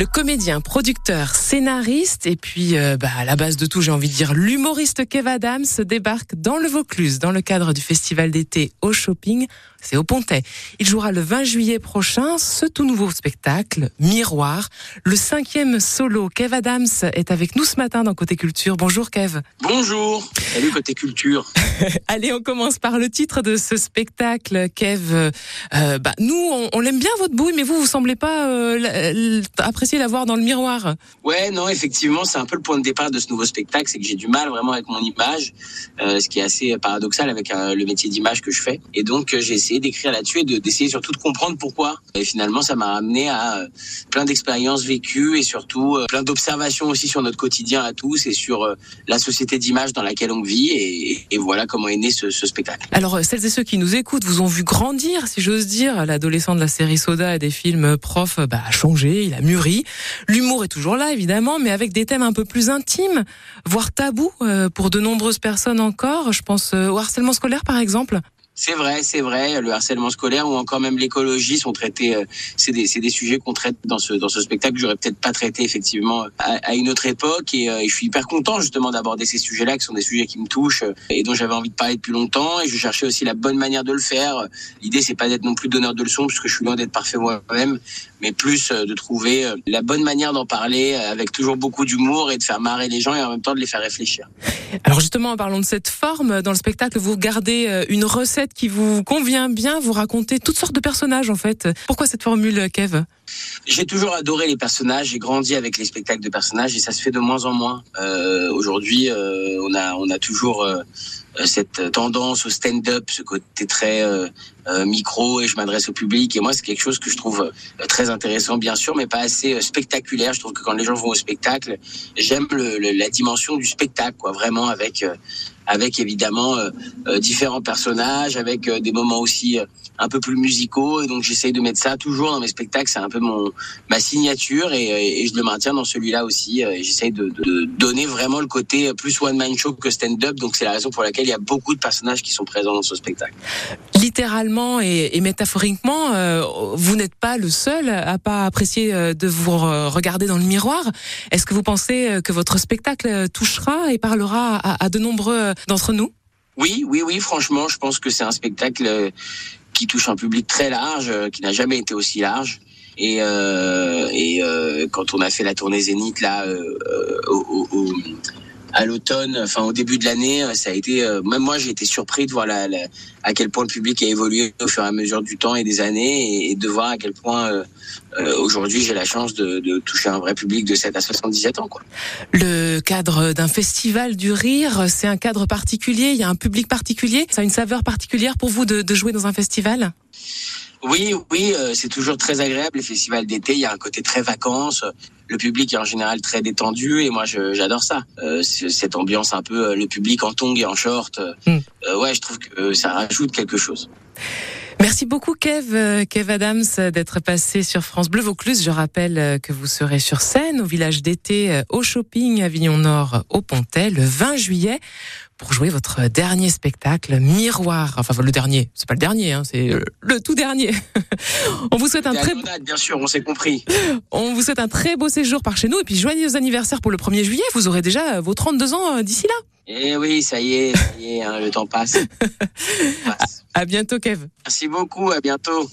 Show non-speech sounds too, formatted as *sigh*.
Le comédien, producteur, scénariste et puis euh, bah, à la base de tout, j'ai envie de dire l'humoriste Kev Adams débarque dans le Vaucluse dans le cadre du festival d'été au shopping. C'est au Pontet. Il jouera le 20 juillet prochain ce tout nouveau spectacle, Miroir. Le cinquième solo, Kev Adams, est avec nous ce matin dans Côté Culture. Bonjour Kev. Bonjour. Salut Côté Culture. *laughs* Allez, on commence par le titre de ce spectacle, Kev. Euh, bah, nous, on, on l'aime bien votre bouille, mais vous, vous semblez pas euh, apprécier la voir dans le miroir. Ouais, non, effectivement, c'est un peu le point de départ de ce nouveau spectacle, c'est que j'ai du mal vraiment avec mon image, euh, ce qui est assez paradoxal avec euh, le métier d'image que je fais. Et donc, euh, j'ai essayé d'écrire là-dessus et d'essayer surtout de comprendre pourquoi. Et finalement, ça m'a amené à euh, plein d'expériences vécues et surtout euh, plein d'observations aussi sur notre quotidien à tous et sur euh, la société d'image dans laquelle on vit. Et, voilà comment est né ce, spectacle. Alors, celles et ceux qui nous écoutent vous ont vu grandir, si j'ose dire. L'adolescent de la série Soda et des films prof bah, a changé, il a mûri. L'humour est toujours là, évidemment, mais avec des thèmes un peu plus intimes, voire tabous pour de nombreuses personnes encore. Je pense au harcèlement scolaire, par exemple. C'est vrai, c'est vrai. Le harcèlement scolaire ou encore même l'écologie sont traités. Euh, c'est des, c'est des sujets qu'on traite dans ce dans ce spectacle. J'aurais peut-être pas traité effectivement à, à une autre époque. Et, euh, et, je suis hyper content justement d'aborder ces sujets-là, qui sont des sujets qui me touchent euh, et dont j'avais envie de parler depuis longtemps. Et je cherchais aussi la bonne manière de le faire. L'idée, c'est pas d'être non plus donneur de leçons, parce que je suis loin d'être parfait moi-même, mais plus de trouver la bonne manière d'en parler avec toujours beaucoup d'humour et de faire marrer les gens et en même temps de les faire réfléchir. Alors justement, en parlant de cette forme, dans le spectacle, vous gardez une recette qui vous convient bien, vous racontez toutes sortes de personnages en fait. Pourquoi cette formule, Kev? J'ai toujours adoré les personnages, j'ai grandi avec les spectacles de personnages et ça se fait de moins en moins. Euh, Aujourd'hui, euh, on a on a toujours euh, cette tendance au stand-up, ce côté très micro et je m'adresse au public. Et moi, c'est quelque chose que je trouve très intéressant, bien sûr, mais pas assez spectaculaire. Je trouve que quand les gens vont au spectacle, j'aime la dimension du spectacle, quoi, vraiment avec avec évidemment euh, euh, différents personnages, avec euh, des moments aussi un peu plus musicaux. Et donc j'essaye de mettre ça toujours dans mes spectacles. C'est un peu mon ma signature et, et je le maintiens dans celui-là aussi. J'essaye de, de, donner vraiment le côté plus one man show que stand-up. Donc c'est la raison pour laquelle il y a beaucoup de personnages qui sont présents dans ce spectacle. Littéralement et, métaphoriquement, euh, vous n'êtes pas le seul à pas apprécier de vous regarder dans le miroir. Est-ce que vous pensez que votre spectacle touchera et parlera à, de nombreux d'entre nous? Oui, oui, oui, franchement, je pense que c'est un spectacle qui touche un public très large, qui n'a jamais été aussi large. Et, euh, euh, quand on a fait la tournée Zénith là euh, au, à l'automne, enfin au début de l'année, ça a été même moi j'ai été surpris de voir à quel point le public a évolué au fur et à mesure du temps et des années et, de voir à quel point euh, aujourd'hui j'ai la chance de, toucher un vrai public de 7 à 77 ans quoi. Le cadre d'un festival du rire, c'est un cadre particulier, il y a un public particulier, ça a une saveur particulière pour vous de jouer dans un festival? Oui, oui, euh, c'est toujours très agréable. Les festivals d'été, il y a un côté très vacances. Le public est en général très détendu et moi j'adore ça. Euh, cette ambiance un peu le public en tongs et en short. Mm. Euh, ouais, je trouve que ça rajoute quelque chose. Merci beaucoup Kev, Kev Adams d'être passé sur France Bleu Vaucluse. Je rappelle que vous serez sur scène au village d'été au shopping Avignon Nord au Pontet le 20 juillet pour jouer votre dernier spectacle Miroir. Enfin le dernier, c'est pas le dernier, hein, c'est le tout dernier. *laughs* on vous souhaite un très date, bien sûr, on s'est compris. *laughs* On vous souhaite un très beau séjour par chez nous et puis joyeux anniversaire pour le 1er juillet. Vous aurez déjà vos 32 ans d'ici là. Eh oui, ça y est, ça y est hein, le temps passe. *laughs* passe. À bientôt, Kev. Merci beaucoup, à bientôt.